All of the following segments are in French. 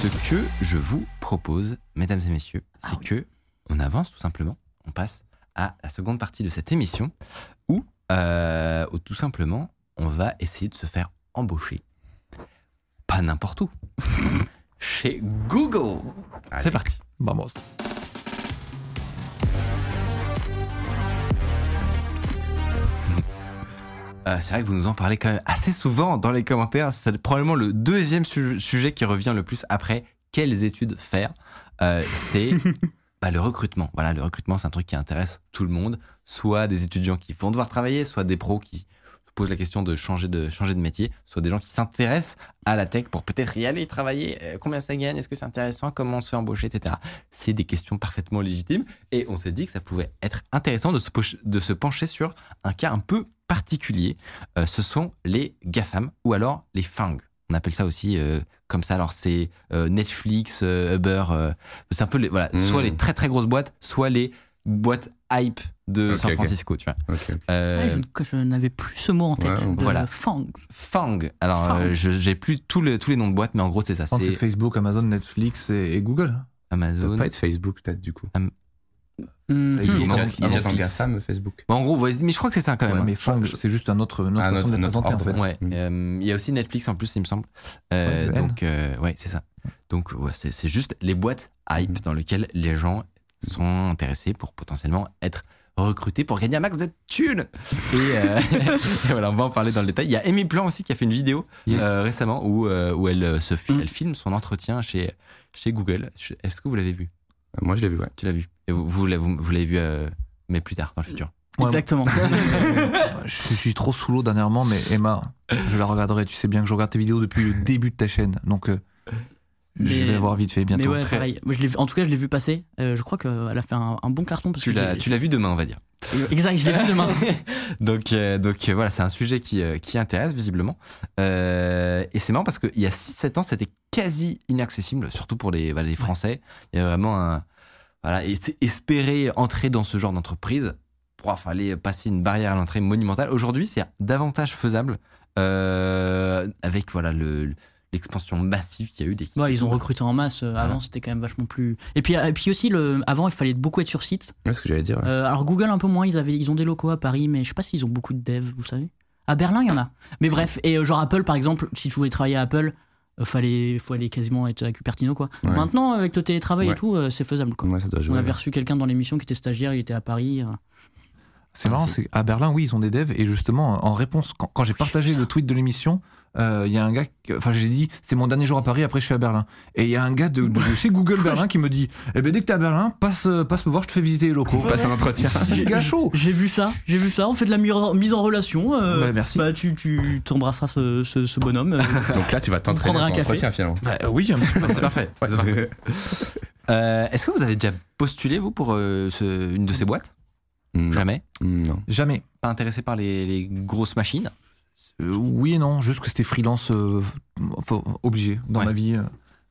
Ce que je vous propose, mesdames et messieurs, c'est que on avance tout simplement. On passe à la seconde partie de cette émission où, euh, où tout simplement on va essayer de se faire embaucher. Pas n'importe où. Chez Google. C'est parti. Vamos. Euh, c'est vrai que vous nous en parlez quand même assez souvent dans les commentaires. C'est probablement le deuxième su- sujet qui revient le plus après quelles études faire. Euh, c'est bah, le recrutement. Voilà, le recrutement, c'est un truc qui intéresse tout le monde. Soit des étudiants qui vont devoir travailler, soit des pros qui se posent la question de changer de, changer de métier, soit des gens qui s'intéressent à la tech pour peut-être y aller travailler. Euh, combien ça gagne? Est-ce que c'est intéressant? Comment on se fait embaucher Etc. C'est des questions parfaitement légitimes. Et on s'est dit que ça pouvait être intéressant de se, de se pencher sur un cas un peu particulier. Euh, ce sont les GAFAM ou alors les FANG. On appelle ça aussi euh, comme ça. Alors c'est euh, Netflix, euh, Uber. euh, c'est un peu les, voilà, Mm. soit les très très grosses boîtes, soit les boîtes hype de San. Francisco. Tu vois. Euh, Ouais, je, n'avais plus ce mot en tête. Ouais, de voilà. Fang. Alors Fang. euh, je- j'ai plus tous les tous les noms de boîtes, mais en gros c'est ça. C'est Facebook, Amazon, Netflix et, et Google. Ça Amazon. doit pas être Facebook, peut-être, du coup. Facebook, Il est non, déjà-. GAFAM, Facebook. Bon, en gros, ouais, mais je crois que c'est ça quand même. Ouais, hein. mais Fang, c'est juste un autre, une autre Ah, façon notre- de notre présenter en fait. Ouais, Mm. euh, il y a aussi Netflix en plus, il me semble. Euh, donc, euh, ouais, c'est ça. Donc, ouais, c'est juste les boîtes hype Mhm. dans lesquelles les gens sont intéressés pour potentiellement être recrutés pour gagner un max de thunes. Et, euh, et voilà, on va en parler dans le détail. Il y a Amy Plan aussi qui a fait une vidéo Yes. euh, récemment où, euh, où elle, se fi- elle filme son entretien chez, chez Google. Est-ce que vous l'avez vu? Moi, je l'ai vu, ouais. Tu l'as vu Et vous, vous, l'avez- vous, vous l'avez vu, euh, mais plus tard, dans le futur. Ouais, Exactement. Je suis trop sous l'eau dernièrement, mais Emma, je la regarderai. Tu sais bien que je regarde tes vidéos depuis le début de ta chaîne. Donc, euh, je vais la voir vite fait bientôt. Mais ouais, Très- pareil. Moi, je l'ai vu- en tout cas, je l'ai vu passer. Euh, je crois qu'elle a fait un, un bon carton. Parce tu l'as vu demain, on va dire. Exact, je l'ai vu demain. Donc, euh, donc euh, voilà, c'est un sujet qui, euh, qui intéresse visiblement. Et c'est marrant parce qu'il y a 6-7 ans, c'était quasi inaccessible, surtout pour les, les Français. Il y a vraiment un. Voilà, et c'est espérer entrer dans ce genre d'entreprise, il fallait passer une barrière à l'entrée monumentale. Aujourd'hui, c'est davantage faisable avec voilà, le, l'expansion massive qu'il y a eu des Ouais, ils ont recruté en masse. Euh, Avant, c'était quand même vachement plus. Et puis, et puis aussi, le... avant, il fallait beaucoup être sur site. Ouais, ce que j'allais dire. ouais. Euh, alors, Google, un peu moins. Ils, avaient... ils ont des locaux à Paris, mais je sais pas s'ils ont beaucoup de devs, vous savez. À Berlin, il y en a. Mais bref, et euh, genre Apple, par exemple, si tu voulais travailler à Apple, euh, fallait, faut aller quasiment être à Cupertino, quoi. Ouais. Maintenant, avec le télétravail Ouais. et tout, euh, c'est faisable, quoi. Ouais, ça doit On avait reçu quelqu'un dans l'émission qui était stagiaire, il était à Paris. euh. C'est marrant, c'est à Berlin, oui, ils ont des devs. Et justement, en réponse, quand, quand j'ai partagé le tweet de l'émission, il y a un gars, enfin, j'ai dit, c'est mon dernier jour à Paris, après je suis à Berlin. Et il y a un gars de, de chez Google Berlin qui me dit, eh ben dès que t'es à Berlin, passe, euh, passe me voir, je te fais visiter les locaux. Passe un entretien. J'ai vu ça, j'ai vu ça. On fait de la mi- mise en relation. euh, Bah, merci. Bah, tu, tu t'embrasseras ce, ce, ce bonhomme. euh. Donc là, tu vas t'entraîner un entretien, finalement. Bah, oui, c'est parfait. Euh, Est-ce que vous avez déjà postulé, vous, pour euh, ce- une de ces boîtes? Non. Jamais? Non. Jamais? Pas intéressé par les, les grosses machines? Euh, oui et non, juste que c'était freelance euh, obligé dans Ouais. ma vie. euh.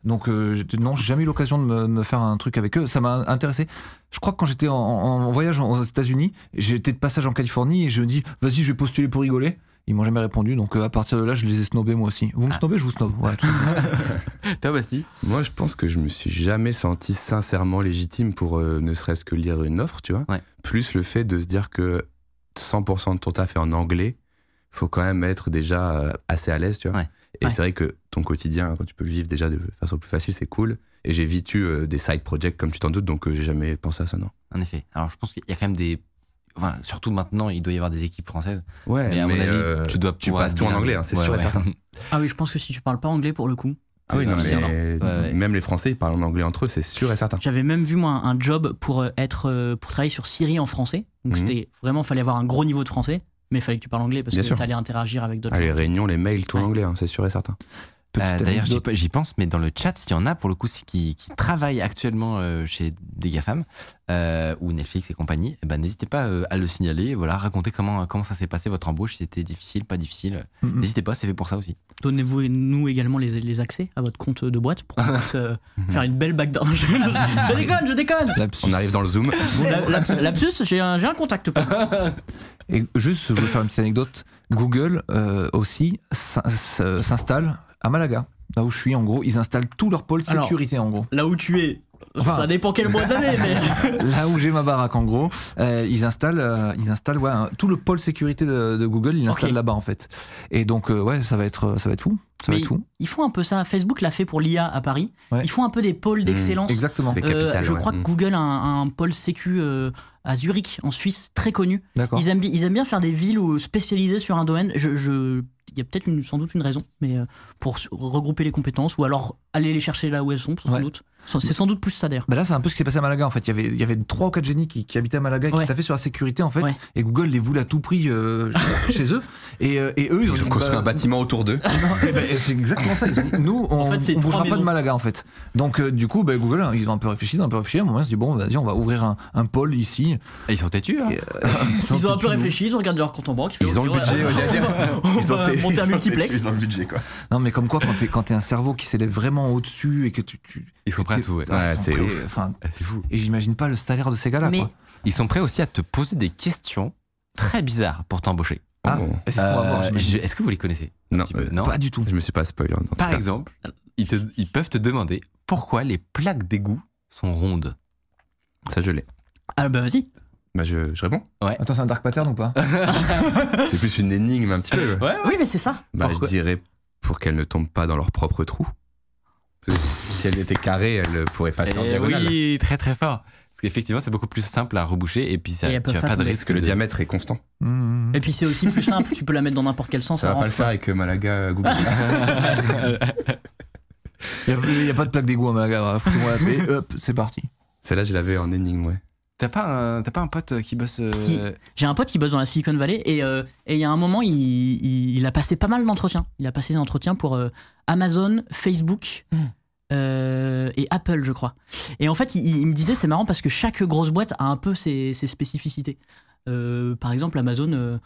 Donc euh, non, j'ai jamais eu l'occasion de me, faire un truc avec eux. Ça m'a intéressé. Je crois que quand j'étais en, en voyage aux États-Unis, j'étais de passage en Californie et je me dis vas-y, je vais postuler pour rigoler. Ils m'ont jamais répondu, donc à partir de là, je les ai snobés moi aussi. Vous me Ah. snobez, je vous snob. Ouais, tout. Toi, Basti Moi, je pense que je me suis jamais senti sincèrement légitime pour euh, ne serait-ce que lire une offre, tu vois. Ouais. Plus le fait de se dire que 100% de ton taf est en anglais, faut quand même être déjà euh, assez à l'aise, tu vois. Ouais. Et Ouais. c'est vrai que ton quotidien, quand tu peux le vivre déjà de façon plus facile, c'est cool. Et j'ai vite eu euh, des side projects, comme tu t'en doutes, donc euh, j'ai jamais pensé à ça, non. En effet. Alors, je pense qu'il y a quand même des. Enfin, surtout maintenant, il doit y avoir des équipes françaises. Ouais, Mais à mon avis, euh, tu dois tu passes tout en anglais, hein, c'est Ouais, sûr et certain. Ah oui, je pense que si tu parles pas anglais pour le coup. Ah oui, non, C'est mais mort. Ouais, même les Français, ils parlent en anglais entre eux, c'est sûr et certain. J'avais même vu moi un job pour être pour travailler sur Siri en français. Donc Mhm. c'était vraiment fallait avoir un gros niveau de français. Mais il fallait que tu parles anglais parce Bien que sûr. t'allais interagir avec d'autres Ah, les réunions, les mails, tout en Ouais. anglais, hein, c'est sûr et certain. Euh, Petite D'ailleurs, j'y pense, mais dans le chat, s'il y en a pour le coup qui, qui travaillent actuellement euh, chez des GAFAM euh, ou Netflix et compagnie, eh ben, n'hésitez pas euh, à le signaler. Voilà, racontez comment, comment ça s'est passé votre embauche, si c'était difficile, pas difficile. N'hésitez pas, c'est fait pour ça aussi. Donnez-vous nous également les, les accès à votre compte de boîte pour qu'on puisse faire une belle backdoor. je, je- je déconne, je déconne. Lapsus. On arrive dans le Zoom. La- laps- Lapsus, j'ai un, j'ai un contact. Et juste, je veux faire une petite anecdote. Google euh, aussi s- s'installe à Malaga. Là où je suis, en gros, ils installent tout leur pôle Alors. sécurité, en gros. Là où tu es, Enfin. ça dépend quel mois d'année, mais. Là où j'ai ma baraque, en gros, euh, ils installent, euh, ils installent ouais, un- tout le pôle sécurité de, de Google, ils l'installent là-bas, en fait. Et donc, euh, ouais, ça va être, ça va être fou. Ça Mais. Ils font un peu ça. Facebook l'a fait pour l'IA à Paris. Ouais. Ils font un peu des pôles d'excellence. Exactement. Des Euh, capitales, je ouais. crois que Mm. Google a un, un pôle sécu euh, à Zurich, en Suisse, très connu. Ils aiment, bi- ils aiment bien faire des villes où- spécialisées sur un domaine. Je, je- y a peut-être une- sans doute une raison, mais euh, pour regrouper les compétences ou alors aller les chercher là où elles sont, sans Ouais. doute. C'est sans doute plus ça d'ailleurs. Bah là, c'est un peu ce qui s'est passé à Malaga en fait. Il y avait, il y avait trois ou quatre génies qui, qui habitaient à Malaga et Ouais. qui taffaient sur la sécurité en fait. Ouais. Et Google les voulait à tout prix euh, chez eux. Et, euh, et eux, ils ont Ils ont dit, construit bah, un bâtiment autour d'eux. Eh ben, c'est exactement ça. Ils ont dit, nous, on, En fait, trois bougera pas maisons. de Malaga en fait. Donc euh, du coup, bah, Google, ils ont un peu réfléchi, ils ont un peu réfléchi. À un moment, ils se dit bon, vas-y, on va ouvrir un, un pôle ici. Et ils sont têtus, hein Et, euh, Ils ont un peu réfléchi, ils ont regardé leur compte en banque. Ils ont le budget, j'allais dire. On Ils ont va été- monter un multiplex. Ils ont le budget, quoi. Non, mais comme quoi, quand t'es quand t'es un cerveau qui s'élève vraiment au-dessus et que tu, tu Ils sont prêts à tout, ouais. Ouais, Ouais, c'est prêts, ouf. Enfin, C'est fou. et j'imagine pas le salaire de ces gars-là. Mais- quoi. Ils sont prêts aussi à te poser des questions très bizarres pour t'embaucher. Ah, Oh. et c'est ce qu'on va voir. Euh, je- Est-ce que vous les connaissez? Non, euh, non? Pas du tout. Je me suis pas spoilé. Par exemple, ils, te- ils peuvent te demander pourquoi les plaques d'égout sont rondes. Ça, je l'ai. Ah bah vas-y. Bah, je, je réponds. Attends, c'est un dark pattern ou pas C'est plus une énigme, un petit peu. Ouais, Oui, mais c'est ça. Bah, Pourquoi je dirais pour qu'elles ne tombent pas dans leur propre trou. Si elles étaient carrées, elles pourraient passer en Eh diagonale. oui, très très fort. Parce qu'effectivement, c'est beaucoup plus simple à reboucher et puis ça, Et tu n'as pas de risque Que le de- diamètre est constant. Mmh. Et puis c'est aussi plus simple, tu peux la mettre dans n'importe quel sens. Ça va pas le faire avec euh, Malaga Google. Il n'y a, pas de plaque d'égout à Malaga. Foutez-moi la paix. Hop, c'est parti. Celle-là, je l'avais en énigme, ouais. T'as pas, un- t'as pas un pote qui bosse. euh, Si. J'ai un pote qui bosse dans la Silicon Valley et euh, et il y a un moment, il, il, il a passé pas mal d'entretiens. Il a passé des entretiens pour euh, Amazon, Facebook Hmm. euh, et Apple, je crois. Et en fait, il, il me disait, c'est marrant parce que chaque grosse boîte a un peu ses, ses spécificités. Euh, par exemple, Amazon, euh,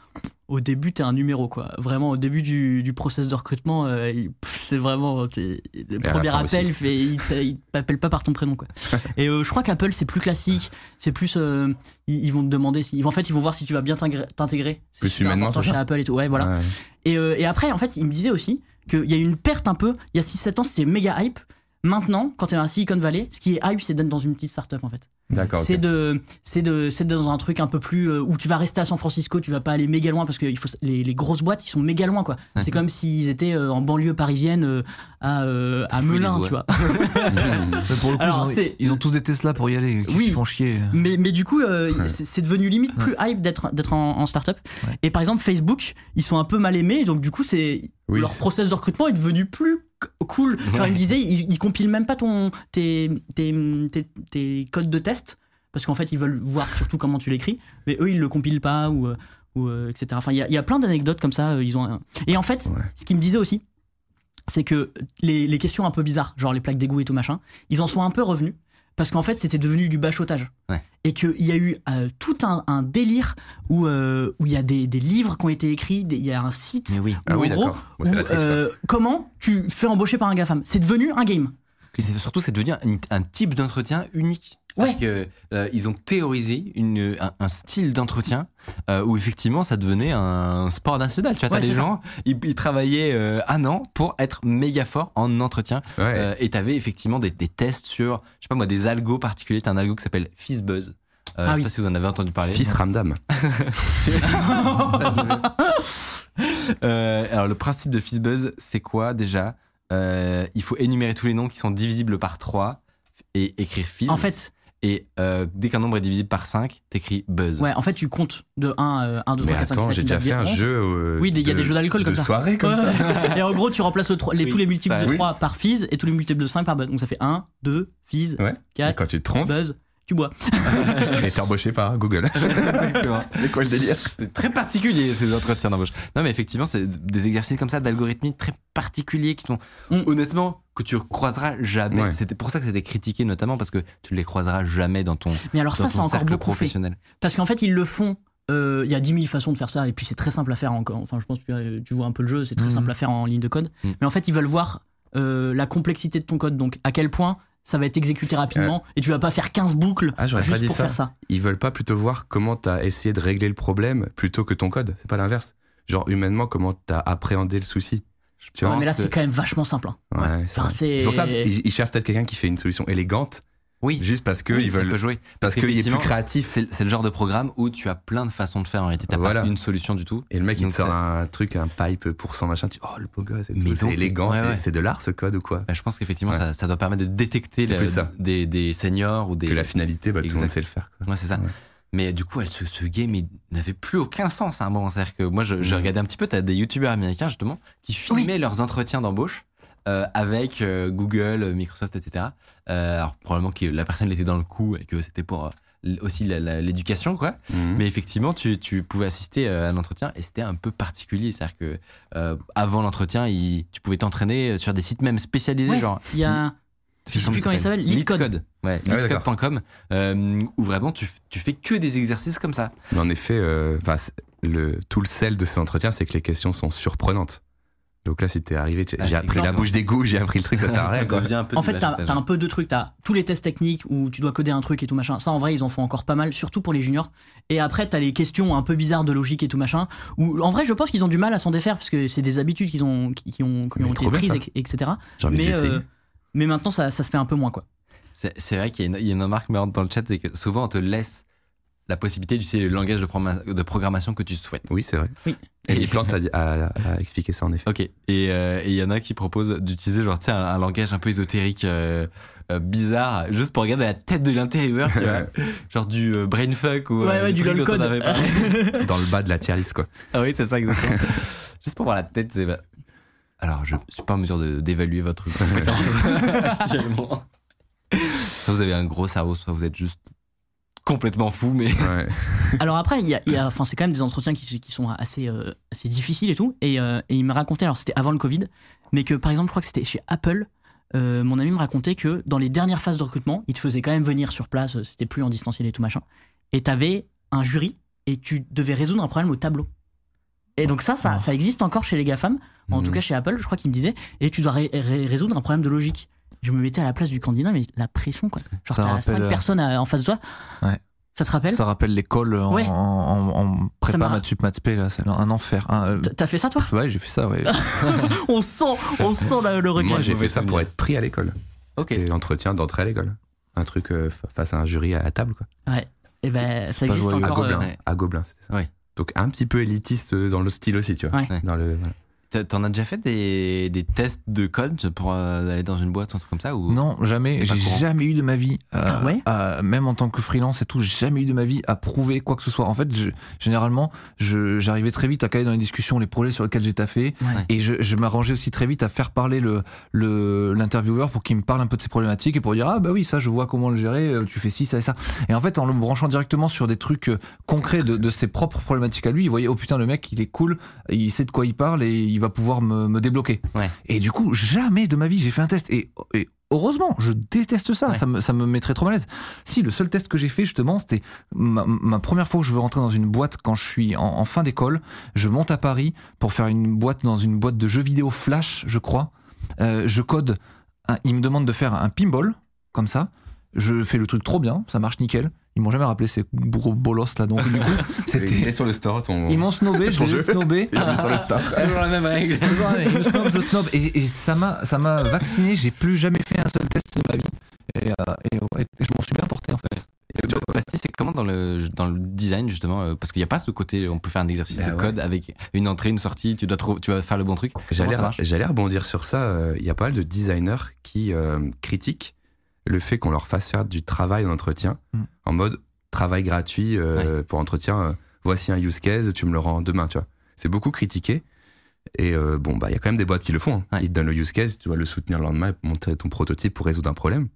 au début, t'es un numéro, quoi. Vraiment, au début du, du process de recrutement, euh, c'est vraiment. t'es- Le la premier appel, fait- il t'a- il t'appelle pas par ton prénom, quoi. Et je crois qu'Apple, c'est plus classique. C'est plus. ils, ils vont te demander. Si, ils en fait, ils vont voir si tu vas bien t'intégrer. C'est Plus humainement, chez Apple et tout. Ouais, voilà. Ouais. Et, et après, en fait, il me disait aussi qu'il y a eu une perte un peu. Il y a 6-7 ans, c'était méga hype. Maintenant, quand tu es dans la Silicon Valley, ce qui est hype, c'est d'être dans une petite startup en fait. C'est de, c'est de, c'est dans un truc un peu plus euh, où tu vas rester à San Francisco, tu vas pas aller méga loin parce que il faut, les, les grosses boîtes, ils sont méga loin quoi. C'est comme s'ils étaient euh, en banlieue parisienne euh, à, euh, à Melun, tu vois. Mais pour le coup, Alors, ils, ont, c'est- ils ont tous des Tesla pour y aller. Qui Oui. se font chier. Mais, mais du coup, euh, c'est c'est devenu limite plus hype d'être d'être en, en startup. Ouais. Et par exemple, Facebook, ils sont un peu mal aimés, donc du coup, c'est Oui, leur process de recrutement est devenu plus cool. Genre, ils me disaient, ils, ils compilent même pas ton tes, tes, tes, tes codes de test parce qu'en fait, ils veulent voir surtout comment tu l'écris, mais eux, ils le compilent pas ou euh, ou euh, etc. Enfin, il y a, y a plein d'anecdotes comme ça. euh, Ils ont un- et en fait, Ouais. ce qu'ils me disaient aussi, c'est que les, les questions un peu bizarres, genre les plaques d'égout et tout machin, ils en sont un peu revenus parce qu'en fait c'était devenu du bachotage. Ouais. Et qu'il y a eu euh, tout un, un délire où euh, où il y a des, des livres qui ont été écrits, il y a un site. Oui. où, Ah oui, en gros, où, euh, comment tu fais embaucher par un GAFAM C'est devenu un game. C'est surtout, c'est devenu un, un type d'entretien unique. C'est-à-dire que euh, ils ont théorisé une, un, un style d'entretien euh, où effectivement ça devenait un sport national. Tu vois, t'as Ouais, des gens, ils, ils travaillaient euh, un an pour être méga forts en entretien. Ouais. Et t'avais effectivement des, des tests sur, je sais pas moi, des algos particuliers. T'as un algo qui s'appelle FizzBuzz. Euh, Ah je sais oui. pas si vous en avez entendu parler. Fils Ramdam. Euh, alors le principe de FizzBuzz, c'est quoi déjà? Euh, Il faut énumérer tous les noms qui sont divisibles par 3 et écrire Fizz. En fait, Et euh, dès qu'un nombre est divisible par 5, t'écris Buzz. ouais, en fait tu comptes de 1, euh, 1 2, Mais 3, 4, 5, 6, attends, 7, j'ai 8, déjà 9, fait un 10, 11. jeu. euh, Oui, il y a des jeux d'alcool comme de ça. soirée comme ça. Ouais. Et en gros, tu remplaces le tro- les, Oui, tous les multiples ça- de oui. 3 par Fizz et tous les multiples de 5 par Buzz. Donc ça fait 1, 2, Fizz, Ouais. Et 4, quand tu te trompes, Buzz. Tu bois. Et t'es embauché par Google. Exactement. C'est quoi le délire C'est très particulier ces entretiens d'embauche. Non, mais effectivement, c'est des exercices comme ça d'algorithmie très particuliers qui sont Mm. honnêtement que tu croiseras jamais. Ouais. C'était pour ça que c'était critiqué notamment parce que tu les croiseras jamais dans ton, Mais alors dans ça, c'est encore beaucoup fait. professionnel. Parce qu'en fait, ils le font. euh, Il y a 10 000 façons de faire ça, et puis c'est très simple à faire encore. Enfin, je pense que tu, vois un peu le jeu, c'est très Mhm. simple à faire en ligne de code. Mhm. Mais en fait, ils veulent voir euh, la complexité de ton code, donc à quel point ça va être exécuté rapidement, et tu vas pas faire 15 boucles Ah, juste pas dit pour ça. faire ça. Ils veulent pas plutôt voir comment t'as essayé de régler le problème plutôt que ton code. C'est pas l'inverse. Genre, humainement, comment t'as appréhendé le souci. Tu Ouais, mais là, que- c'est quand même vachement simple. hein. Ouais, Enfin, c'est- ils, ils cherchent peut-être quelqu'un qui fait une solution élégante, Oui, juste parce que oui, veulent, jouer. parce qu'il est plus créatif. C'est le genre de programme où tu as plein de façons de faire en réalité. T'as Voilà. pas une solution du tout. Et le mec, il Donc te sort un truc, un pipe pour son machin. Tu oh, le beau gosse. C'est élégant. ouais, c'est- ouais. C'est de l'art, ce code ou quoi? Bah, je pense qu'effectivement, Ouais. ça, ça doit permettre de détecter la- des, des seniors ou des. Que la finalité, bah, tout le monde sait le faire. quoi. Ouais, c'est ça. Mais du coup, elle, ce, ce game il n'avait plus aucun sens à un moment. C'est-à-dire que moi, je, je Mhm. regardais un petit peu, t'as des youtubeurs américains justement qui filmaient leurs entretiens d'embauche euh, avec euh, Google, Microsoft, etc. Euh, alors probablement que la personne était dans le coup et que c'était pour euh, aussi l'éducation, quoi. Mhm. Mais effectivement, tu, tu pouvais assister à l'entretien et c'était un peu particulier. C'est-à-dire que euh, avant l'entretien, il- tu pouvais t'entraîner sur des sites même spécialisés, Ouais, genre Il y a. Je sais plus comment il s'appelle. Leetcode. Ouais, Ah ouais, euh, où vraiment tu, tu fais que des exercices comme ça. Mais en effet, euh, le, tout le sel de ces entretiens, c'est que les questions sont surprenantes. Donc là, si t'es arrivé, tu- Ah, j'ai appris la exactement. bouche d'égout, j'ai appris le truc, ça sert à rien. En fait, t'as un peu deux trucs. T'as tous les tests techniques où tu dois coder un truc et tout machin. Ça, en vrai, ils en font encore pas mal, surtout pour les juniors. Et après, t'as les questions un peu bizarres de logique et tout machin. Où, en vrai, je pense qu'ils ont du mal à s'en défaire parce que c'est des habitudes qu'ils ont, qui, qui ont, qui ont été prises, et- etc. J'ai envie Mais, euh, mais maintenant, ça, ça se fait un peu moins, quoi. C'est vrai qu'il y, a une- il y a une remarque marrante dans le chat, c'est que souvent on te laisse la possibilité d'utiliser le langage de, programma- de programmation que tu souhaites. Oui, c'est vrai. Oui. Et les plantes a, a- a expliqué ça en effet. Ok. Et euh, et il y en a qui proposent d'utiliser genre un, un langage un peu ésotérique. euh, euh, bizarre juste pour regarder la tête de l'intervieweur tu vois genre du euh, brainfuck ou Ouais, euh, ouais, du truc dont lol on code. avait parlé. Dans le bas de la tier list, quoi. ah oui c'est ça exactement juste pour voir la tête c'est alors je suis pas en mesure d'évaluer votre compétence actuellement soit vous avez un gros cerveau soit vous êtes juste complètement fou mais Ouais. Alors après, il y a, y c'est quand même des entretiens qui, qui sont assez, euh, assez difficiles et tout. Et, euh, et il me racontait, alors c'était avant le Covid, mais que par exemple, je crois que c'était chez Apple. euh, mon ami me racontait que dans les dernières phases de recrutement, il te faisait quand même venir sur place, c'était plus en distanciel et tout machin. Et t'avais un jury et tu devais résoudre un problème au tableau. Et donc ça, ça, ça existe encore chez les GAFAM, en tout cas chez Apple, je crois qu'il me disait, et tu dois ré- ré- résoudre un problème de logique. Je me mettais à la place du candidat, mais la pression, quoi. Genre, t'as rappelle, cinq euh, personnes à- en face de toi. Ouais. Ça te rappelle Ça rappelle l'école en, Ouais. en, en, en prépa maths sup maths là, c'est un enfer. Un, euh, T'as- fait ça, toi ouais, j'ai fait ça, ouais. on sent, on sent le, le regret. Moi, j'ai fait ça pour être pris à l'école. Ok. L'entretien d'entrée à l'école. Un truc euh, fa- face à un jury à, à table, quoi. Et ben, ça existe joyeux. À encore. Gobelin. euh, ouais. À Gobelin, c'était ça. Ouais. Donc un petit peu élitiste dans le style aussi, tu vois. Ouais. Ouais. Dans le, voilà. T'as- T'en as déjà fait des, des tests de code pour euh, aller dans une boîte ou un truc comme ça ou... Non, jamais. J'ai jamais eu de ma vie, euh, Ah ouais même en tant que freelance et tout, j'ai jamais eu de ma vie à prouver quoi que ce soit. En fait, je- généralement, je- j'arrivais très vite à caler dans les discussions les projets sur lesquels j'ai taffé, Ouais. et je, je m'arrangeais aussi très vite à faire parler le le- l'intervieweur pour qu'il me parle un peu de ses problématiques et pour dire ah bah oui ça je vois comment le gérer, euh, tu fais ci ça et ça. Et en fait, en le branchant directement sur des trucs euh, concrets de, de ses propres problématiques à lui, il voyait oh putain le mec il est cool, il sait de quoi il parle et il va pouvoir me, me débloquer. Ouais. Et du coup, jamais de ma vie j'ai fait un test. Et, et heureusement, je déteste ça. Ouais. Ça, me, ça me mettrait trop mal à l'aise. Si, le seul test que j'ai fait, justement, c'était ma, ma première fois que je veux rentrer dans une boîte quand je suis en, en fin d'école. Je monte à Paris pour faire une boîte dans une boîte de jeux vidéo Flash, je crois. Euh, je code. un- ils me demandent de faire un pinball, comme ça. Je fais le truc trop bien, ça marche nickel. Ils m'ont jamais rappelé ces gros bolos là, donc du coup, Il c'était. est sur le store, ton. Ils m'ont snobé, je les ai snobés. Il est sur le store. Toujours la même règle. Toujours, ouais, je snob, je snob. Et, et ça m'a, ça m'a vacciné. J'ai plus jamais fait un seul test de ma vie. Et, euh, et ouais, je m'en suis bien porté en fait. Et c'est comment dans le, dans le design justement euh, Parce qu'il n'y a pas ce côté, on peut faire un exercice Bah de ouais. code avec une entrée, une sortie, tu dois, tu vas faire le bon truc. J'allais rebondir sur ça. euh, Il y a pas mal de designers qui euh, critiquent le fait qu'on leur fasse faire du travail en entretien, Mm. en mode travail gratuit euh, pour entretien. euh, voici un use case, tu me le rends demain, tu vois. C'est beaucoup critiqué. Et euh, bon, bah, il y a quand même des boîtes qui le font. hein. Ouais. Ils te donnent le use case, tu dois le soutenir le lendemain et montrer ton prototype pour résoudre un problème.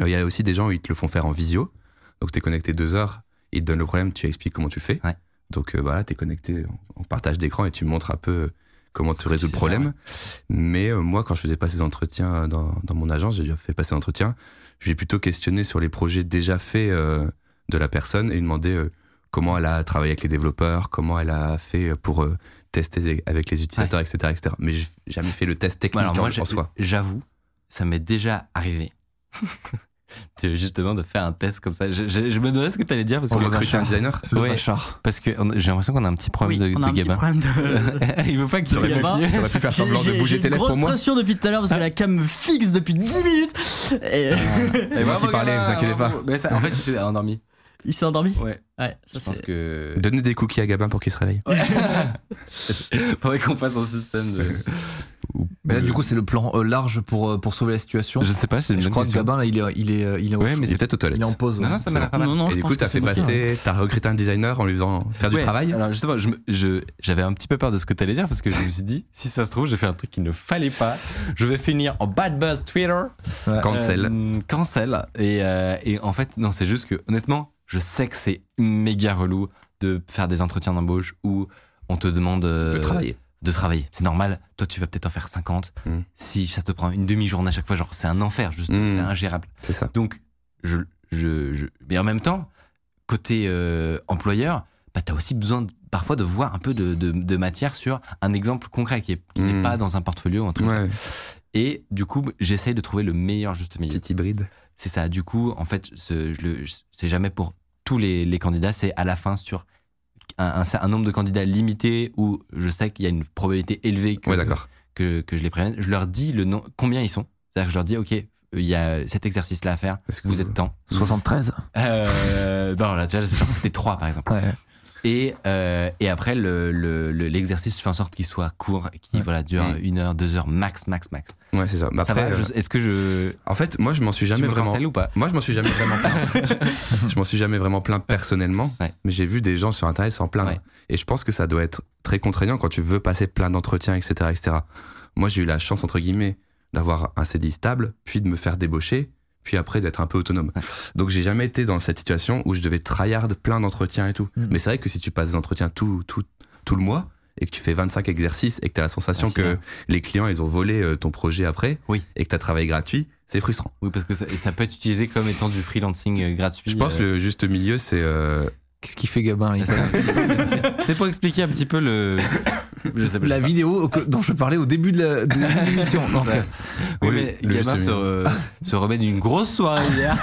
Il y a aussi des gens où ils te le font faire en visio. Donc t'es connecté deux heures, il te donne le problème, tu expliques comment tu fais. Ouais. Donc voilà, t'es connecté en, en partage d'écran et tu montres un peu comment tu résous le problème. Mais euh, moi, quand je faisais passer des entretiens dans, dans mon agence, j'ai déjà fait passer l'entretien, je vais plutôt questionner sur les projets déjà faits euh, de la personne et lui demander euh, comment elle a travaillé avec les développeurs, comment elle a fait pour euh, tester avec les utilisateurs, etc., etc. Mais j'ai jamais fait le test technique Alors moi, en soi. j'avoue, ça m'est déjà arrivé. justement de faire un test comme ça. Je, je- je me demandais ce que tu allais dire parce On que recrute un designer Le Ouais. Vachar. parce que j'ai l'impression qu'on a un petit problème Oui, de, on a de un petit Gabin. problème de. Il veut pas qu'il T'aurais te pu- dessus. T'aurais pu faire J'ai- semblant de j'ai- bouger j'ai tes lèvres pour moi. pression depuis tout à l'heure parce que la cam me fixe depuis 10 minutes. Et- C'est moi qui parlais, vous inquiétez pas. Mais ça- en fait, il s'est endormi. Il s'est endormi Ouais. Ouais, ça Je pense c'est. que Donnez des cookies à Gabin pour qu'il se réveille. faudrait qu'on fasse un système de. Mais là, du coup, c'est le plan euh, large pour, euh, pour sauver la situation. Je sais pas, c'est une Je crois que. Gabin, là, il est, il est, il est, Ouais, mais c'est peut-être aux toilettes. il est en pause. Non, ouais. non, ça m'a l'air pas mal. Non, non, Et du coup, t'as fait passer, t'as recruté un designer en lui faisant faire du travail? Alors justement, je me- je- j'avais un petit peu peur de ce que tu allais dire parce que je me suis dit, si ça se trouve, j'ai fait un truc qu'il ne fallait pas. Je vais finir en bad buzz Twitter. Ouais. Cancel. Euh, cancel. Et, euh, et en fait, non, c'est juste que honnêtement, je sais que c'est méga relou de faire des entretiens d'embauche où on te demande euh, de travailler. De travailler. C'est normal. Toi, tu vas peut-être en faire 50. Mm. Si ça te prend une demi-journée à chaque fois, genre, c'est un enfer, juste, Mm. c'est ingérable. C'est ça. Donc, je, je, je- mais en même temps, côté euh, employeur, bah, tu as aussi besoin de- parfois de voir un peu de, de, de matière sur un exemple concret qui, est- qui n'est Mm. pas dans un portfolio ou un truc comme Ouais, ça. Et du coup, j'essaye de trouver le meilleur juste milieu. petit hybride. C'est ça. Du coup, en fait, c'est jamais pour tous les, les candidats, c'est à la fin sur un, un- un nombre de candidats limité où je sais qu'il y a une probabilité élevée que, Ouais, que, que je les prévienne. Je leur dis le nom, combien ils sont. C'est-à-dire que je leur dis, OK, euh, il y a cet exercice-là à faire. Est-ce que Vous êtes temps. 73. Euh, non, là, tu vois, genre, c'était trois, par exemple. Ouais. Et, euh, et après, le- le- le- l'exercice, je fais en sorte qu'il soit court, qu'il Ouais. voilà, dure une heure, deux heures, max, max, max. Ouais, c'est ça. Ça après, va euh, Est-ce que je. En fait, moi, je m'en suis tu jamais me vraiment. ou pas? Moi, je m'en suis jamais vraiment plaint. je m'en suis jamais vraiment plaint personnellement, Ouais. mais j'ai vu des gens sur Internet s'en plaindre. Et je pense que ça doit être très contraignant quand tu veux passer plein d'entretiens, etc., etc. Moi, j'ai eu la chance, entre guillemets, d'avoir un CDI stable, puis de me faire débaucher, puis après d'être un peu autonome. Ouais. Donc, j'ai jamais été dans cette situation où je devais tryhard plein d'entretiens et tout. Mm. Mais c'est vrai que si tu passes des entretiens tout, tout, tout le mois, et que tu fais 25 exercices et que tu as la sensation Ah, que bien. les clients, ils ont volé euh, ton projet après, Oui. et que tu as travaillé gratuit, c'est frustrant. Oui, parce que ça, ça peut être utilisé comme étant du freelancing euh, gratuit. Je pense euh, le juste milieu, c'est euh, Qu'est-ce qu'il fait Gabin c'était pour expliquer un petit peu le. Je sais pas. je La vidéo que- dont je parlais au début de l'émission. Ouais. euh, Oui, Oui, mais Gabin se, re- se remet d'une grosse soirée hier.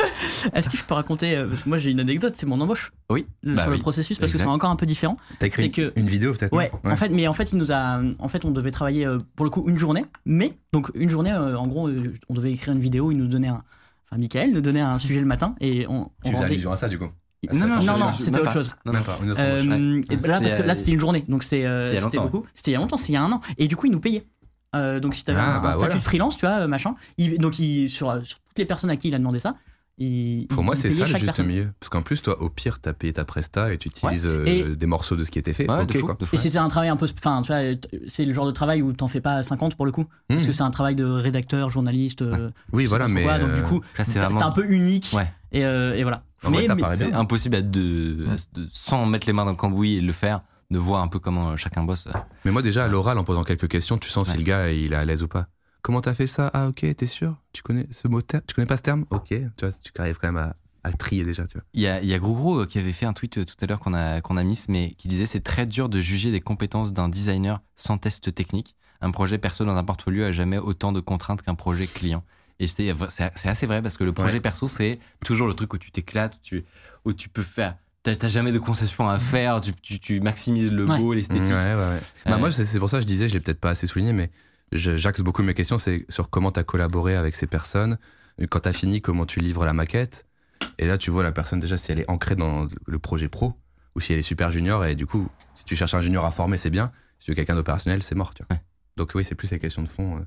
Est-ce que je peux raconter euh, Parce que moi j'ai une anecdote, c'est mon embauche. Oui. Le- Bah sur oui. le processus parce que c'est encore un peu différent. T'as écrit que- une vidéo peut-être Ouais, non? En fait, mais en fait, il nous a, en fait, on devait travailler euh, pour le coup une journée, mais donc une journée, euh, en gros, euh, on devait écrire une vidéo, il nous donnait un, enfin, Michael nous donnait un sujet le matin et on, on Tu faisais rendait- allusion à ça du coup? Non, non, non, non, je- c'était autre chose. Non, Même non. pas, Euh. Ouais. là, parce que là, c'était une journée, donc c'est, euh, C'était il y a c'était longtemps, beaucoup. C'était il y a longtemps, c'était il y a un an. Et du coup, il nous payait. Euh, donc si t'avais Ah, un, bah statut voilà. de freelance, tu vois, euh, machin. Il, donc il, sur, euh, sur toutes les personnes à qui il a demandé ça, il, Pour il- moi, c'est ça le juste personne. milieu. Parce qu'en plus, toi, au pire, t'as payé ta presta et tu utilises euh, Et- des morceaux de ce qui était fait. Ouais, ok, de fou, quoi. de fou. Et c'était un travail un peu, enfin, tu vois, c'est le genre de travail où t'en fais pas 50 pour le coup, parce Mmh. que c'est un travail de rédacteur, journaliste. euh, Oui, je sais voilà, mais. quoi, donc euh, du coup, c'était vraiment- un peu unique. Ouais. Et, euh, et voilà. En vrai, ça paraît c'est bien. impossible à de, de- sans mettre les mains dans le cambouis et le faire, de voir un peu comment chacun bosse. Mais moi, déjà, à l'oral, en posant quelques questions, tu sens Ouais. si le gars il est à l'aise ou pas. Comment t'as fait ça? Ah, ok, t'es sûr? Tu connais ce mot Tu connais pas ce terme? Ok, tu vois, tu arrives quand même à, à trier déjà, tu vois. Il y a, y a Gros Gros euh, qui avait fait un tweet euh, tout à l'heure qu'on a, qu'on a mis, mais qui disait c'est très dur de juger des compétences d'un designer sans test technique. Un projet perso dans un portfolio a jamais autant de contraintes qu'un projet client. Et c'est assez vrai parce que le projet Ouais. perso, c'est toujours le truc où tu t'éclates, tu, où tu peux faire. T'as t'as jamais de concessions à faire, tu, tu, tu maximises le Ouais. beau, Ouais, l'esthétique. ouais, ouais. Bah, Ouais. moi, c'est c'est pour ça que je disais, je l'ai peut-être pas assez souligné, mais j'axe beaucoup mes questions c'est sur comment t'as collaboré avec ces personnes. Quand t'as fini, comment tu livres la maquette. Et là, tu vois la personne déjà si elle est ancrée dans le projet pro ou si elle est super junior. Et du coup, si tu cherches un junior à former, c'est bien. Si tu veux quelqu'un d'opérationnel, c'est mort, tu vois. Ouais. Donc oui, c'est plus les questions de fond, euh,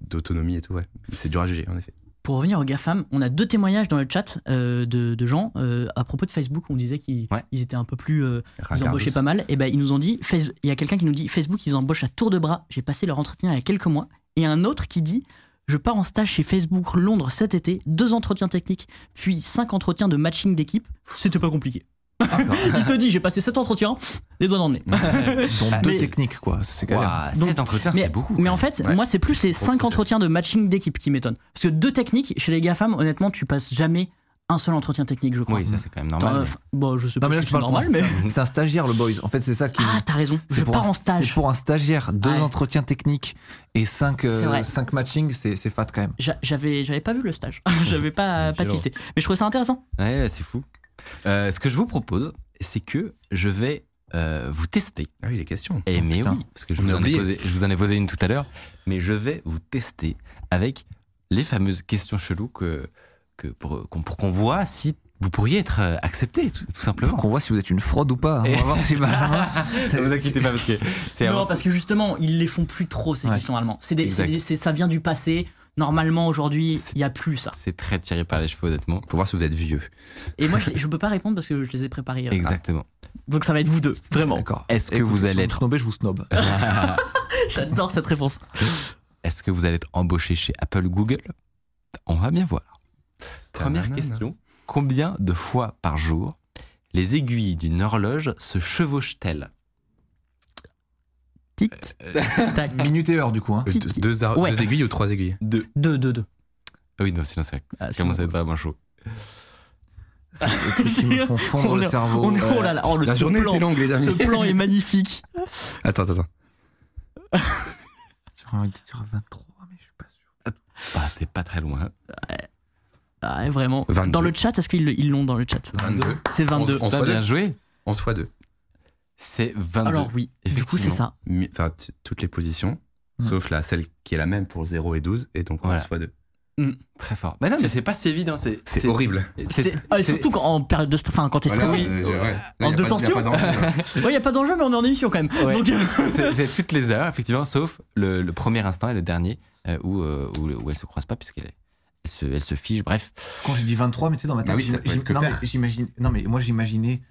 d'autonomie et tout, ouais. C'est dur à juger, en effet. Pour revenir aux GAFAM, on a deux témoignages dans le chat euh, de, de gens euh, à propos de Facebook. On disait qu'ils Ouais. étaient un peu plus. euh, ils embauchaient pas mal. Et ben ils nous ont dit. Il y a quelqu'un qui nous dit Facebook, ils embauchent à tour de bras. J'ai passé leur entretien il y a quelques mois. Et un autre qui dit Je pars en stage chez Facebook Londres cet été, deux entretiens techniques, puis cinq entretiens de matching d'équipe. C'était pas compliqué. Il te dit, j'ai passé sept entretiens, les doigts dans le nez. Donc deux Mais- techniques, quoi. C'est Donc- cet entretien, mais, c'est beaucoup. mais en fait, Ouais. moi, c'est plus les Gros 5 process. entretiens de matching d'équipe qui m'étonnent. Parce que deux techniques, chez les GAFAM, honnêtement, tu passes jamais un seul entretien technique, je crois. Oui, ça c'est quand même normal. enfin, bon, je sais Non, pas mais là, si je c'est normal, mais. C'est un stagiaire, le boys. En fait, c'est ça qui. Ah, t'as raison. c'est Je pour pars un- en stage. C'est pour un stagiaire, deux Ouais. entretiens techniques et cinq, euh, cinq matchings, c'est fat quand même. J'a- J'avais, j'avais pas vu le stage. j'avais pas, pas tilté. Mais je trouvais ça intéressant. Ouais, c'est fou. Euh, ce que je vous propose, c'est que je vais euh, vous tester. Ah oui, les questions. Et mais putain. oui, parce que je vous, a en ai posé, je vous en ai posé une tout à l'heure, mais je vais vous tester avec les fameuses questions cheloues que, que pour qu'on pour qu'on voit si vous pourriez être euh, accepté, tout, tout Pour simplement. qu'on voit si vous êtes une fraude ou pas. On va voir si Ne vous inquiétez pas parce que c'est Non, parce que justement, ils les font plus trop, ces Ouais. questions allemands. C'est des, Exact. c'est des- c'est- ça vient du passé. Normalement, aujourd'hui, il y a plus ça. c'est très tiré par les cheveux honnêtement. Pour voir si vous êtes vieux. Et moi, je, je peux pas répondre parce que je les ai préparés. euh, Exactement. Donc ça va être vous deux, vraiment. D'accord. Est-ce que Écoutez, vous si allez être snobez, je vous snob. J'adore cette réponse. Est-ce que vous allez être embauché chez Apple ou Google? On va bien voir. Première question. Combien de fois par jour les aiguilles d'une horloge se chevauchent-elles? Tic, tac. Minute et heure, du coup. Hein. Euh, deux, deux ar- Ouais. deux aiguilles ou trois aiguilles Deux. Deux, deux, deux. Ah oui, non, sinon ça, ça Ah, commence à être vraiment chaud. Des trucs qui me font fondre On le est- cerveau. On est, oh là là, oh, le, La ce journée plan, était longue, les ce amis. plan est magnifique. Attends, attends, attends. J'aurais envie de dire 23, mais je suis pas sûr. Bah, t'es pas très loin. Ah, ouais, vraiment. 22. Dans le chat, est-ce qu'ils le- ils l'ont dans le chat? 22. C'est 22. On- on- T'as fois bien deux. joué 11 fois 2. C'est 22. Alors oui, du coup, c'est ça. Enfin, toutes les positions, Hmm. sauf la, celle qui est la même pour 0 et 12, et donc 11 Voilà. fois 2. Très fort. Mais non, mais c'est pas si évident. C'est horrible. C'est- ah, et surtout quand, en période de st- enfin, quand t'es stressé. ouais. En Là, y a deux pas- y a tensions pas d'enjeu, là. Ouais, y a pas d'enjeu, mais on est en émission quand même. Ouais. Donc, euh, C'est toutes les heures, effectivement, sauf le, le premier instant et le dernier euh, où, euh, où, où elles se croisent pas puisqu'elles elles se, elles se figent. Bref, Quand j'ai dit 23, mais tu sais, dans ma tête, Ah oui, non, mais pair. j'imagine. Non, mais moi, j'imaginais.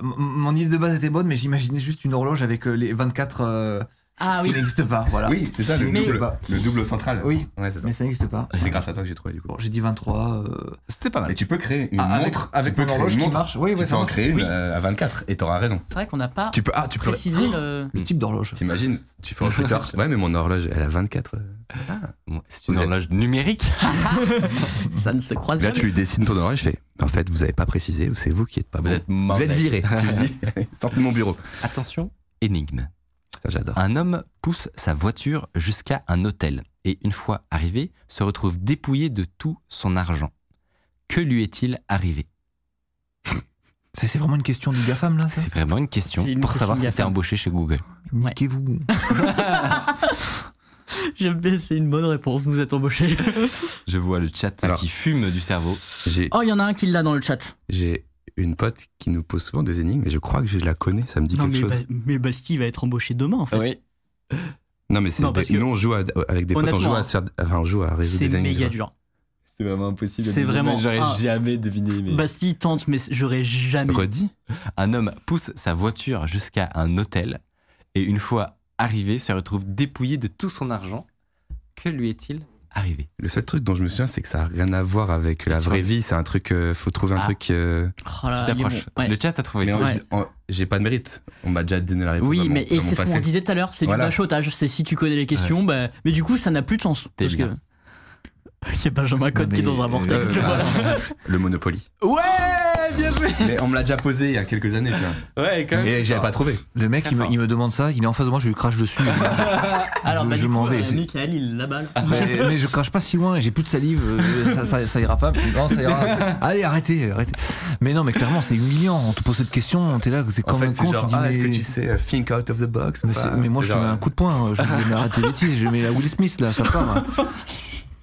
Mon idée de base était bonne, mais j'imaginais juste une horloge avec euh, les 24 ah qui oui. n'existe pas. Voilà. Oui, c'est ça, le Mais- double. Le double central. Oui. Ouais, c'est ça. Mais ça n'existe pas. Et C'est grâce à toi que j'ai trouvé, du coup. Bon, j'ai dit 23. euh, c'était pas mal. Et tu peux créer une ah, avec- montre avec tu mon horloge qui marche. Oui, tu ouais, peux en créer une Oui. euh, à 24 et t'auras raison. C'est vrai qu'on n'a pas Tu peux, ah, tu peux. précisé le. Le type d'horloge. T'imagines, tu fais en Twitter. ouais, mais mon horloge, elle a 24. euh. Bon, C'est une Vous êtes- horloge numérique. Ça ne se croise Là, jamais. tu lui dessines ton horloge, je fais. En fait, vous avez pas précisé, ou c'est vous qui êtes pas Vous bon. êtes Vous êtes viré. tu lui dis, sortez de mon bureau. Attention, énigme. Ça, j'adore. Un homme pousse sa voiture jusqu'à un hôtel et une fois arrivé, se retrouve dépouillé de tout son argent. Que lui est-il arrivé? C'est c'est vraiment une question du GAFAM, là, ça? C'est vraiment une question une pour question savoir si t'es embauché chez Google. Ouais. Niquez-vous. J'aime bien, c'est une bonne réponse. Vous êtes embauché. Je vois le chat Alors- qui fume du cerveau. J'ai Oh, il y en a un qui l'a dans le chat. j'ai une pote qui nous pose souvent des énigmes, et je crois que je la connais, ça me dit Non, quelque mais, chose. Ba- mais Basti va être embauché demain en fait. Oui. Non, mais c'est nous, on joue à- avec des potes, on joue à se faire. Enfin, on joue à résoudre C'est des énigmes. méga tu vois. dur. C'est vraiment impossible. C'est vraiment- J'aurais ah. jamais deviné. Mais... Basti tente, mais j'aurais jamais. Redis Un homme pousse sa voiture jusqu'à un hôtel et une fois arrivé, se retrouve dépouillé de tout son argent. Que lui est-il arrivé Le seul truc dont je me souviens, c'est que ça a rien à voir avec la vraie vie. C'est un truc. euh, faut trouver un Ah. truc. euh, Oh là, Tu t'approches. bon. Ouais. Le chat a trouvé. Mais Ouais. j'ai pas de mérite. On m'a déjà donné la réponse. Oui, mais c'est ce qu'on disait tout à l'heure, c'est Voilà. du bachotage. C'est si tu connais les questions, bah, mais du coup, ça n'a plus de sens. Que. Il y a Benjamin Cotte Non, qui est dans un vortex. euh, le voilà. Le Monopoly. Ouais, bien joué. Mais on me l'a déjà posé il y a quelques années, tu vois. Ouais, quand même. Et j'avais pas trouvé. Le mec, il me, fort. il me demande ça, il est en face de moi, je lui crache dessus. Alors, je, bah, je du m'en vais. euh, Michael, il la balle. mais, mais je crache pas si loin, j'ai plus de salive, euh, ça, ça- ça ira pas. Non, ça ira. Allez, arrêtez, arrêtez. Mais non, mais clairement, c'est humiliant. On te pose cette question, t'es là, c'est En comme fait, con. genre, tu dis, ah, est-ce que mais- tu sais euh, think out of the box mais, moi, je te mets un coup de poing, je vais m'arrêter les bêtises, je mets la Will Smith là, ça part.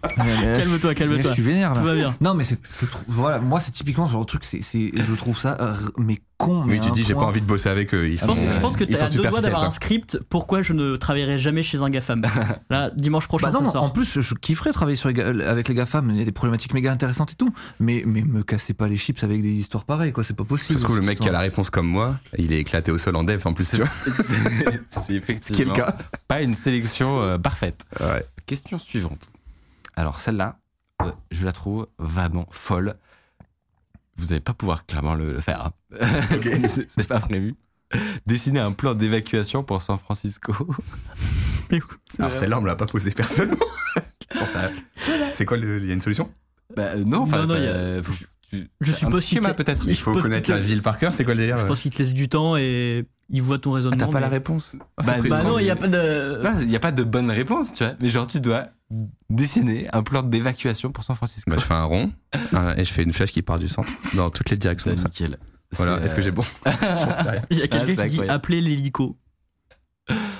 Calme-toi, calme-toi. Je suis vénère Tout là. va bien. Non, mais c'est, voilà, moi, c'est typiquement ce genre de truc, c'est, c'est, je trouve ça, euh, mais con. mais tu dis, j'ai pas envie de bosser avec eux. Ils Je pense, sont, je pense que sont à deux doigts d'avoir un script. Pourquoi je ne travaillerai jamais chez un GAFAM Là, dimanche prochain, Bah non, ça non, sort. en plus, je kifferais travailler sur les ga- avec les GAFAM. Il y a des problématiques méga intéressantes et tout. Mais, mais me cassez pas les chips avec des histoires pareilles, quoi. C'est pas possible. Se trouve, le mec qui a la réponse comme moi, il est éclaté au sol en dev en plus, tu vois. C'est effectivement Ce qui est le cas. pas une sélection euh, parfaite. Ouais. Question suivante. Alors celle-là, euh, je la trouve vraiment folle. Vous n'allez pas pouvoir clairement le, le faire. hein. C'est- C'est pas prévu. Dessiner un plan d'évacuation pour San Francisco. Alors celle-là, on me l'a pas posé personne. C'est quoi. Il y a une solution? Bah, euh, non, enfin, Non, non, il y a- euh, faut- tu- Je suppose qu'il peut-être. il faut connaître la ville par cœur, c'est quoi le délire Je pense qu'il te laisse du temps et il voit ton Ah, raisonnement. T'as pas la mais- réponse? Bah, C'est bah Bah non, il n'y a pas de. Il n'y a pas de bonne réponse, tu vois. Mais genre, tu dois dessiner un plan d'évacuation pour San Francisco. Bah, je fais un rond et je fais une flèche qui part du centre dans toutes les directions. Bah, ça. nickel. Voilà, est-ce que euh, j'ai bon J'en sais rien. Il y a Ah, quelqu'un c'est qui dit appeler l'hélico.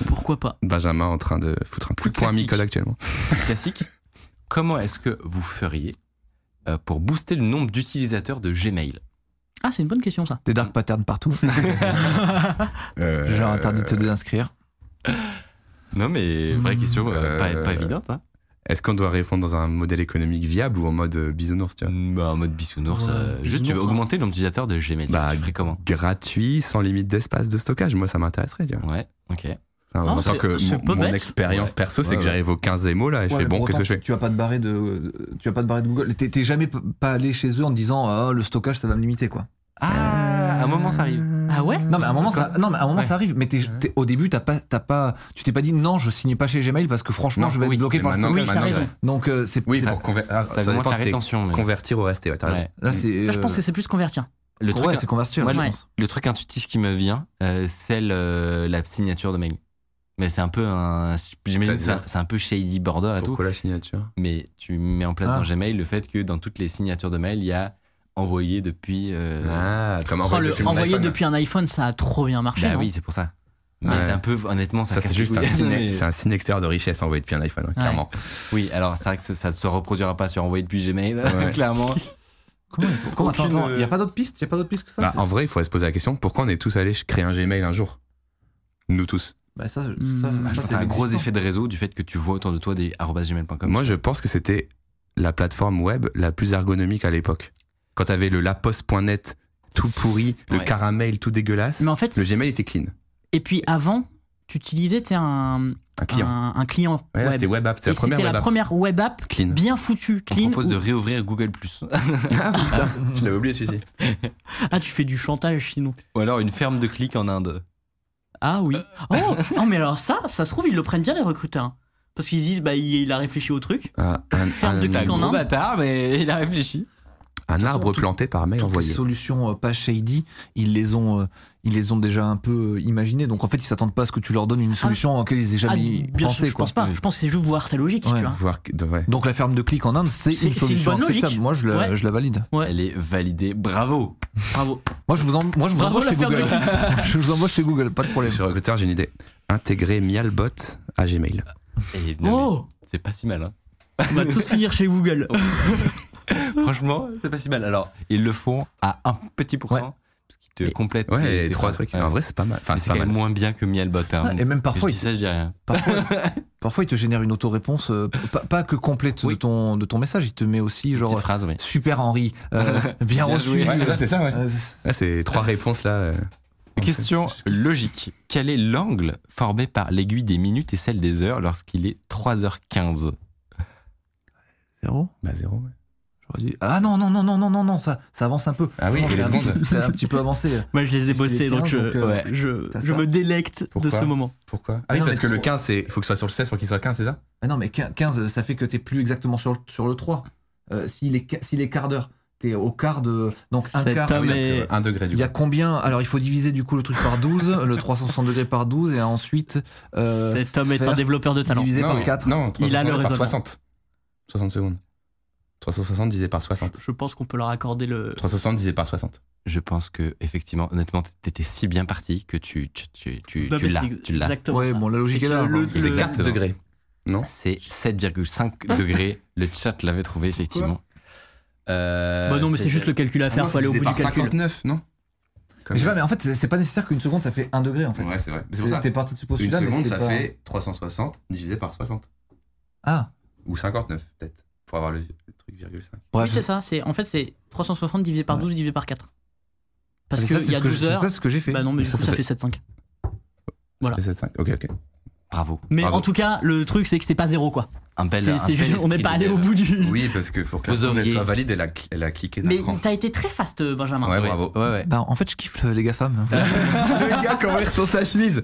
Pourquoi pas Benjamin en train de foutre un coup Plus de poing à actuellement. classique Comment est-ce que vous feriez euh, pour booster le nombre d'utilisateurs de Gmail? Ah, c'est une bonne question ça. Des dark patterns partout. Euh, Genre interdit de te désinscrire. Non, mais vraie Hmm. question, euh, pas, Euh, pas évidente. Hein. Est-ce qu'on doit répondre dans un modèle économique viable ou en mode euh, bisounours tu vois Bah, en mode bisounours. Ouais, euh, juste, tu veux hein. augmenter le nombre d'utilisateurs de Gmail. Bah, tu ferais comment Gratuit, sans limite d'espace de stockage. Moi, ça m'intéresserait. Tu vois. Ouais, ok. Enfin, en tant que mon, expérience Ouais. perso, c'est Ouais, que j'arrive aux 15 émos là et je fais bon, qu'est-ce que je fais Tu vas pas te barrer de, tu vas pas te barrer de Google. T'es jamais pas allé chez eux en te disant ah, le stockage ça va me limiter quoi. Ah, à un moment, ça arrive. Ah ouais Non mais à un moment ça, non mais à un moment Ouais. ça arrive. Mais t'es- t'es- au début t'as pas, t'as pas, tu t'es pas dit non je signe pas chez Gmail parce que franchement Non, je vais oui, être bloqué par le Oui, stockage. raison. Donc euh, c'est Oui, c'est- pour conver- ah, ça, ça dépend, la rétention. mais- convertir au resté. Ouais, t'as raison. Ouais. là c'est. Là, je pense euh, que c'est plus convertir. Le truc, ouais, c'est convertir. Moi, je ouais. pense. le truc intuitif qui me vient, euh, c'est la signature de mail. Mais c'est un peu un. C'est un- peu shady border et tout. Pourquoi la signature? Mais tu mets en place Ah. dans Gmail le fait que dans toutes les signatures de mail, il y a envoyé depuis. euh, Ah, comme Oh, envoyer le- depuis iPhone. un iPhone, ça a trop bien marché. Bah non oui, c'est pour ça. Mais Ouais. c'est un peu, honnêtement, ça, Ça, c'est juste un signe, c'est un signe extérieur de richesse envoyé depuis un iPhone, hein, clairement. Oui, alors c'est vrai que ça ne se reproduira pas sur envoyer depuis Gmail, Ouais. clairement. Comment, comment attends, Aucune, attends, euh, y a pas d'autres pistes, y a pas d'autres pistes que ça? Bah, en vrai, il faudrait se poser la question pourquoi on est tous allés créer un Gmail un jour? Nous tous. Bah, ça, ça, Hmm. ça, c'est un gros existant. effet de réseau du fait que tu vois autour de toi des gmail.com. Moi, je pense que c'était la plateforme web la plus ergonomique à l'époque. Quand t'avais le laposte.net tout pourri, le Ouais. caramel tout dégueulasse, Mais en fait, le Gmail était clean. et puis avant, tu utilisais un, Un client. un, un client Ouais, là, web. c'était web app, c'était la première c'était web la app. première web app Clean. bien foutue, On clean. propose où- de réouvrir Google+. Ah putain, je l'avais oublié celui-ci. Ah, tu fais du chantage sinon. Ou alors une ferme de clics en Inde. Ah oui. Oh, non, mais alors ça, ça se trouve, ils le prennent bien les recruteurs. hein. Parce qu'ils se disent, bah, il, il a réfléchi au truc. Ah, un, Ferme de clics en Inde. bâtard, mais il a réfléchi. Un arbre Tout- planté par mail Toutes les envoyé. solutions euh, pas shady, ils les ont, euh, ils les ont déjà un peu euh, imaginées. Donc en fait, ils s'attendent pas à ce que tu leur donnes une solution à laquelle ils aient Ah, jamais bien pensé. sûr, je quoi. pense pas. Je pense que c'est juste voir ta logique, Ouais. tu vois. Voir que- de- ouais. Donc la ferme de clics en Inde, c'est une une solution logique. acceptable. Moi, je la, Ouais. je la valide. Ouais. Elle est validée. Bravo. Bravo. Moi, je vous, en, moi, je vous Bravo, embauche la chez Google. je vous embauche chez Google, pas de problème. Sur recruteur, j'ai une idée. Intégrer Mialbot à Gmail. Et non, Oh C'est pas si mal. Hein. On va tous finir chez Google. Franchement, c'est pas si mal. Alors, ils le font à un petit pourcent. Ouais. Parce qu'ils te Et- complètent. Ouais, les tes trois trucs. En vrai, c'est pas mal. Enfin, c'est quand même moins bien que Mielbot. Hein. Et même parfois, je dis ça, je dis rien. Parfois, parfois, il te génère une autoréponse, euh, pas, pas que complète Oui. de, ton, de ton message, il te met aussi genre Petite phrase, oui. Super Henri, euh, bien, Bien reçu. Ouais, c'est ça, c'est ça, ouais. Euh, c'est trois réponses là. euh. Question logique. Quel est l'angle formé par l'aiguille des minutes et celle des heures lorsqu'il est 3h15 Zéro Bah, zéro. ouais. J'aurais dit- Ah non, non, non, non, non, non, non, ça, ça avance un peu. Ah oui, Non, et les un, secondes. petit- c'est un petit peu avancé. Moi, je les ai bossés, donc, 15, je, donc, euh, ouais, je, je ça. me délecte de Pourquoi ce moment. Pourquoi Ah Ah oui, non, parce que le pour- 15, c'est faut que ce soit sur le 16 pour qu'il soit 15, c'est ça? Ah non, mais 15, ça fait que t'es plus exactement sur, le- sur le 3. Euh, S'il est, s'il est quart d'heure, t'es au quart de. Donc un Cet quart. homme il y a- est- 1 degré du Il y a coup. combien? Alors il faut diviser du coup le truc par 12, le 360 degrés par 12, et ensuite. euh, Cet homme est un développeur de talent. divisé non, par mais- 4. Non, Il a le 360 par raisonnement. 60. 60 secondes. 360 divisé par 60. Je pense qu'on peut leur accorder le. 360 divisé par 60. Je pense que, effectivement, honnêtement, t'étais si bien parti que tu, tu, tu, tu, tu l'as. c'est Tu l'as. Exactement. Ouais, ça. bon, la logique C'est est là, le- hein. le- C'est le- 4 degrés. Non C'est 7,5 degrés. Le chat l'avait trouvé, effectivement. Euh, Bah non, mais c'est juste le calcul à faire, faut aller au bout du calcul. 59, non Mais je sais pas, mais en fait, c'est- pas nécessaire qu'une seconde ça fait 1 degré en fait. Ouais, c'est vrai. C'est pour T'es- ça. T'es parti de ce Une postulat, mais seconde, ça pas- fait 360 divisé par 60. Ah, Ou 59, peut-être. Pour avoir le, le truc virgule 5. bref. Oui, c'est ça. C'est En fait, c'est 360 divisé par Ouais. 12 divisé par 4. Parce ça, qu'il y a ce que 12 je- heures. C'est ça ce que j'ai fait. Bah non, mais du Ça, coup, ça ça fait- fait 7,5. Voilà. Ça fait 7,5. Ok, ok. Bravo. Mais Bravo. en tout cas, le truc, c'est que c'est pas zéro, quoi. Un bel. C'est- un c'est bel juste- on n'est pas allé au bout du. Oui, parce que pour que la Vous auriez- soit valide, elle a, cl- elle a cliqué Mais cran. t'as été très fast, euh, Benjamin. Ouais, Ouais, bravo. Ouais, ouais. Bah, en fait, je kiffe euh, les GAFAM. Le gars, comment il retourne sa chemise?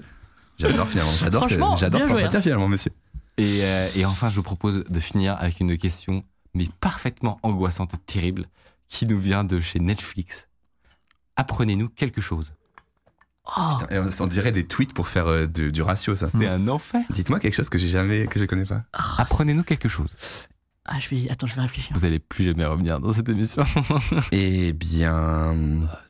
J'adore finalement, j'adore cet entretien finalement, monsieur. Et, euh, et enfin, je vous propose de finir avec une question, mais parfaitement angoissante et terrible, qui nous vient de chez Netflix. Apprenez-nous quelque chose. Oh, on, on dirait des tweets pour faire euh, du ratio, ça. C'est un enfer. Dites-moi quelque chose que j'ai jamais, que je connais pas. Apprenez-nous quelque chose. Ah, je vais. Attends, je vais réfléchir. Vous allez plus jamais revenir dans cette émission. Eh bien,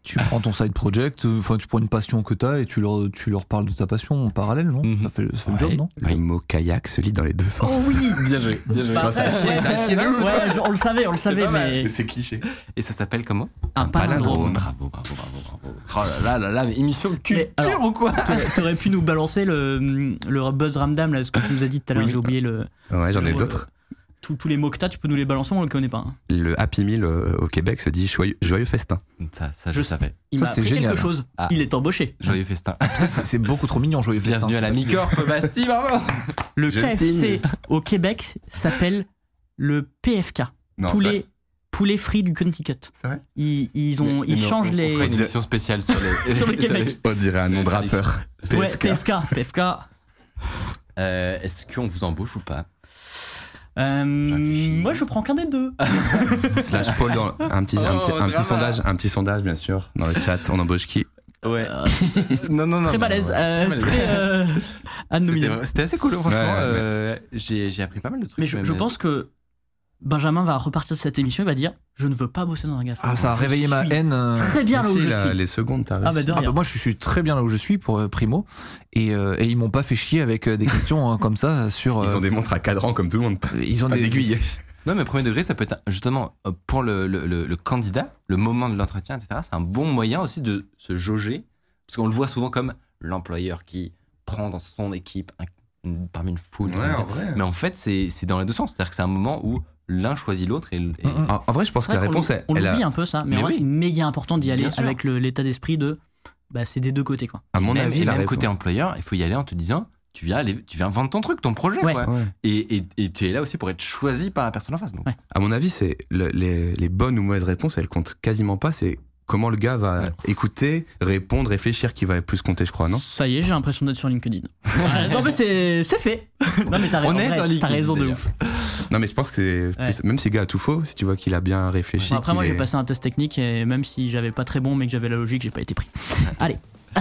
Tu prends ton side project, euh, enfin, tu prends une passion que t'as et tu leur, tu leur parles de ta passion en parallèle, non Mhm. Ça fait, ça fait Ouais. le job, non le mot kayak se lit dans les deux sens. Oh oui bien joué, bien joué. Bah, ça chie, ça chie ouais, on le savait, on le savait, mais. mais c'est cliché. Et ça s'appelle comment? Un palindrome. Bravo, bravo, bravo, bravo. Oh là là là là, mais émission culture Mais alors, ou quoi? T'aurais- pu nous balancer le, le buzz ramdam, là, ce que tu nous as dit tout à l'heure, j'ai oublié le. Ouais, j'en ai d'autres. Tous, tous les mots que t'as, tu peux nous les balancer, on le connaît pas. hein. Le Happy Meal euh, au Québec se dit joyeux, joyeux festin. Ça, ça je Je- savais. Il Ça, m'a c'est appris génial. quelque chose. Ah. Il est embauché. Joyeux festin. C'est beaucoup trop mignon, joyeux festin. Bienvenue à la Micorp, Bastille, bravo Le Je KFC signe. au Québec s'appelle le PFK. Non, poulet, poulet frit du Connecticut. C'est vrai? Ils, ils, ont, Mais- ils mais changent on, les. On une émission spéciale sur les, Sur le Québec. On dirait un nom de rappeur. Ouais, PFK. PFK. PFK. Euh, Est-ce qu'on vous embauche ou pas? Moi, je prends qu'un des deux. Slash Paul dans un petit, un petit, Oh, un petit drama. sondage, un petit sondage bien sûr dans le chat. On embauche qui? Ouais. non, non, non. très balèze. ouais, euh, très. Euh, C'était assez cool, franchement. Ouais, ouais, euh, J'ai j'ai appris pas mal de trucs. Mais je, je pense que Benjamin va repartir de cette émission et va dire Je ne veux pas bosser dans un GAFA. Ah, ça a Je réveillé ma haine. euh. Très bien là où je la- suis. Les secondes, t'as Ah, bah, Ah bah moi je suis très bien là où je suis pour euh, Primo et, euh, et ils m'ont pas fait chier avec euh, des questions hein, comme ça sur Ils ont des montres à cadran comme tout le monde. ils ont Pas des d'aiguilles. Non, mais premier degré, ça peut être justement pour le, le, le- le candidat, le moment de l'entretien, etc. C'est un bon moyen aussi de se jauger, parce qu'on le voit souvent comme l'employeur qui prend dans son équipe un- une- parmi une foule. de Ouais, en vrai. Mais en fait, c'est c'est dans les deux sens. C'est-à-dire que c'est un moment où l'un choisit l'autre et, et- Mm, mm. En, en vrai, je pense que la réponse, elle, On elle a- l'oublie un peu ça, mais, Mais en vrai, oui. c'est méga important d'y aller Bien avec l'état d'esprit de. Bah, c'est des deux côtés quoi. à mon même, avis, et la même réponse- côté employeur, il faut y aller en te disant tu viens, aller, tu viens vendre ton truc, ton projet. Ouais. quoi. Ouais. Et, et, et tu es là aussi pour être choisi par la personne en face. Donc. Ouais. À mon avis, c'est le- les, les bonnes ou mauvaises réponses, elles comptent quasiment pas. C'est comment le gars va Ouais. écouter, répondre, réfléchir qui va plus compter, je crois, non? Ça y est, j'ai l'impression d'être sur LinkedIn. Non mais c'est fait. non mais t'as On raison. est vrai, de d'ailleurs. ouf. Non, mais je pense que c'est Ouais. même si le gars a tout faux, si tu vois qu'il a bien réfléchi. Après moi j'ai passé un test technique et même si j'avais pas très bon mais que j'avais la logique, j'ai pas été pris. Allez.